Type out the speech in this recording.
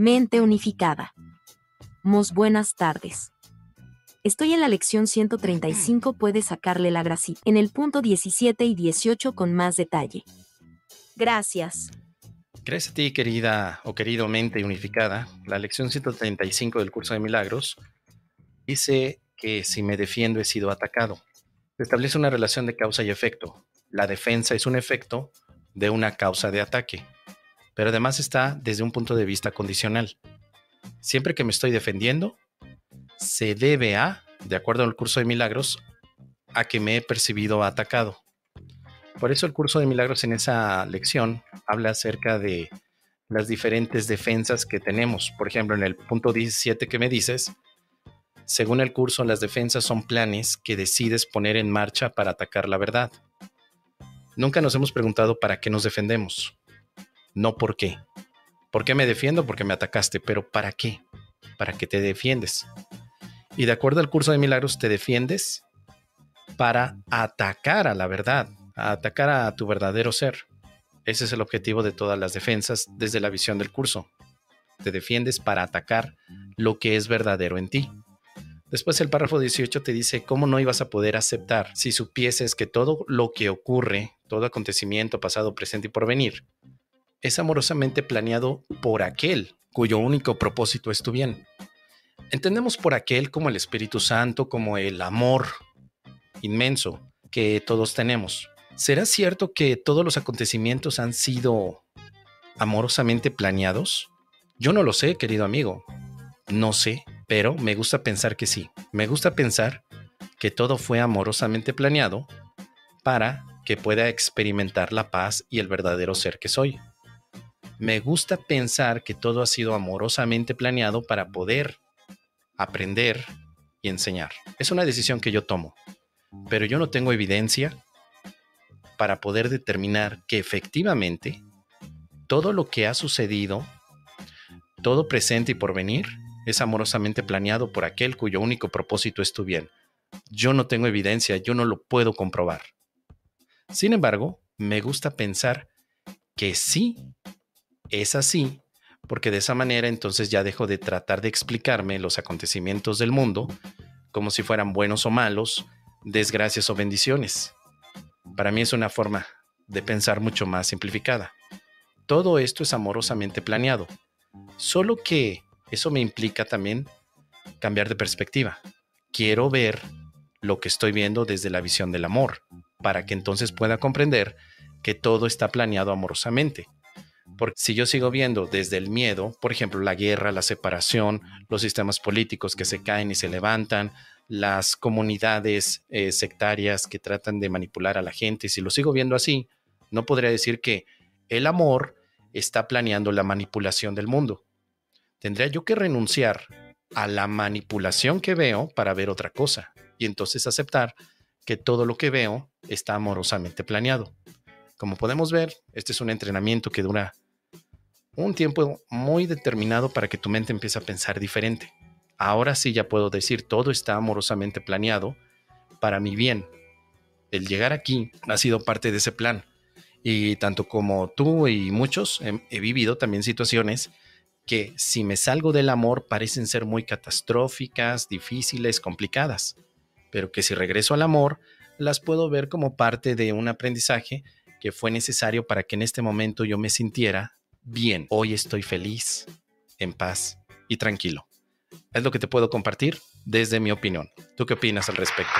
Mente unificada. Mos buenas tardes. Estoy en la lección 135, puedes sacarle la grasita. En el punto 17 y 18 con más detalle. Gracias. Gracias a ti, querida o querido mente unificada. La lección 135 del curso de milagros dice que si me defiendo he sido atacado. Se establece una relación de causa y efecto. La defensa es un efecto de una causa de ataque, pero además está desde un punto de vista condicional. Siempre que me estoy defendiendo, se debe a, de acuerdo al curso de milagros, a que me he percibido atacado. Por eso el curso de milagros en esa lección habla acerca de las diferentes defensas que tenemos. Por ejemplo, en el punto 17 que me dices, según el curso, las defensas son planes que decides poner en marcha para atacar la verdad. Nunca nos hemos preguntado para qué nos defendemos, no por qué. ¿Por qué me defiendo? Porque me atacaste, pero ¿para qué? ¿Para qué te defiendes? Y de acuerdo al curso de milagros, te defiendes para atacar a la verdad, a atacar a tu verdadero ser. Ese es el objetivo de todas las defensas desde la visión del curso. Te defiendes para atacar lo que es verdadero en ti. Después el párrafo 18 te dice cómo no ibas a poder aceptar si supieses que todo lo que ocurre, todo acontecimiento pasado, presente y porvenir, es amorosamente planeado por aquel cuyo único propósito es tu bien. Entendemos por aquel como el Espíritu Santo, como el amor inmenso que todos tenemos. ¿Será cierto que todos los acontecimientos han sido amorosamente planeados? Yo no lo sé, querido amigo. No sé, pero me gusta pensar que sí. Me gusta pensar que todo fue amorosamente planeado para que pueda experimentar la paz y el verdadero ser que soy. Me gusta pensar que todo ha sido amorosamente planeado para poder aprender y enseñar. Es una decisión que yo tomo, pero yo no tengo evidencia para poder determinar que efectivamente todo lo que ha sucedido, todo presente y porvenir, es amorosamente planeado por aquel cuyo único propósito es tu bien. Yo no tengo evidencia, yo no lo puedo comprobar. Sin embargo, me gusta pensar que sí es así porque de esa manera entonces ya dejo de tratar de explicarme los acontecimientos del mundo como si fueran buenos o malos, desgracias o bendiciones. Para mí es una forma de pensar mucho más simplificada. Todo esto es amorosamente planeado, solo que eso me implica también cambiar de perspectiva. Quiero ver lo que estoy viendo desde la visión del amor, para que entonces pueda comprender que todo está planeado amorosamente. Porque si yo sigo viendo desde el miedo, por ejemplo, la guerra, la separación, los sistemas políticos que se caen y se levantan, las comunidades eh, sectarias que tratan de manipular a la gente, si lo sigo viendo así, no podría decir que el amor está planeando la manipulación del mundo. Tendría yo que renunciar a la manipulación que veo para ver otra cosa y entonces aceptar que todo lo que veo está amorosamente planeado. Como podemos ver, este es un entrenamiento que dura un tiempo muy determinado para que tu mente empiece a pensar diferente. Ahora sí ya puedo decir, todo está amorosamente planeado para mi bien. El llegar aquí ha sido parte de ese plan. Y tanto como tú y muchos he, vivido también situaciones que si me salgo del amor parecen ser muy catastróficas, difíciles, complicadas, pero que si regreso al amor las puedo ver como parte de un aprendizaje que fue necesario para que en este momento yo me sintiera bien. Hoy estoy feliz, en paz y tranquilo. Es lo que te puedo compartir desde mi opinión. ¿Tú qué opinas al respecto?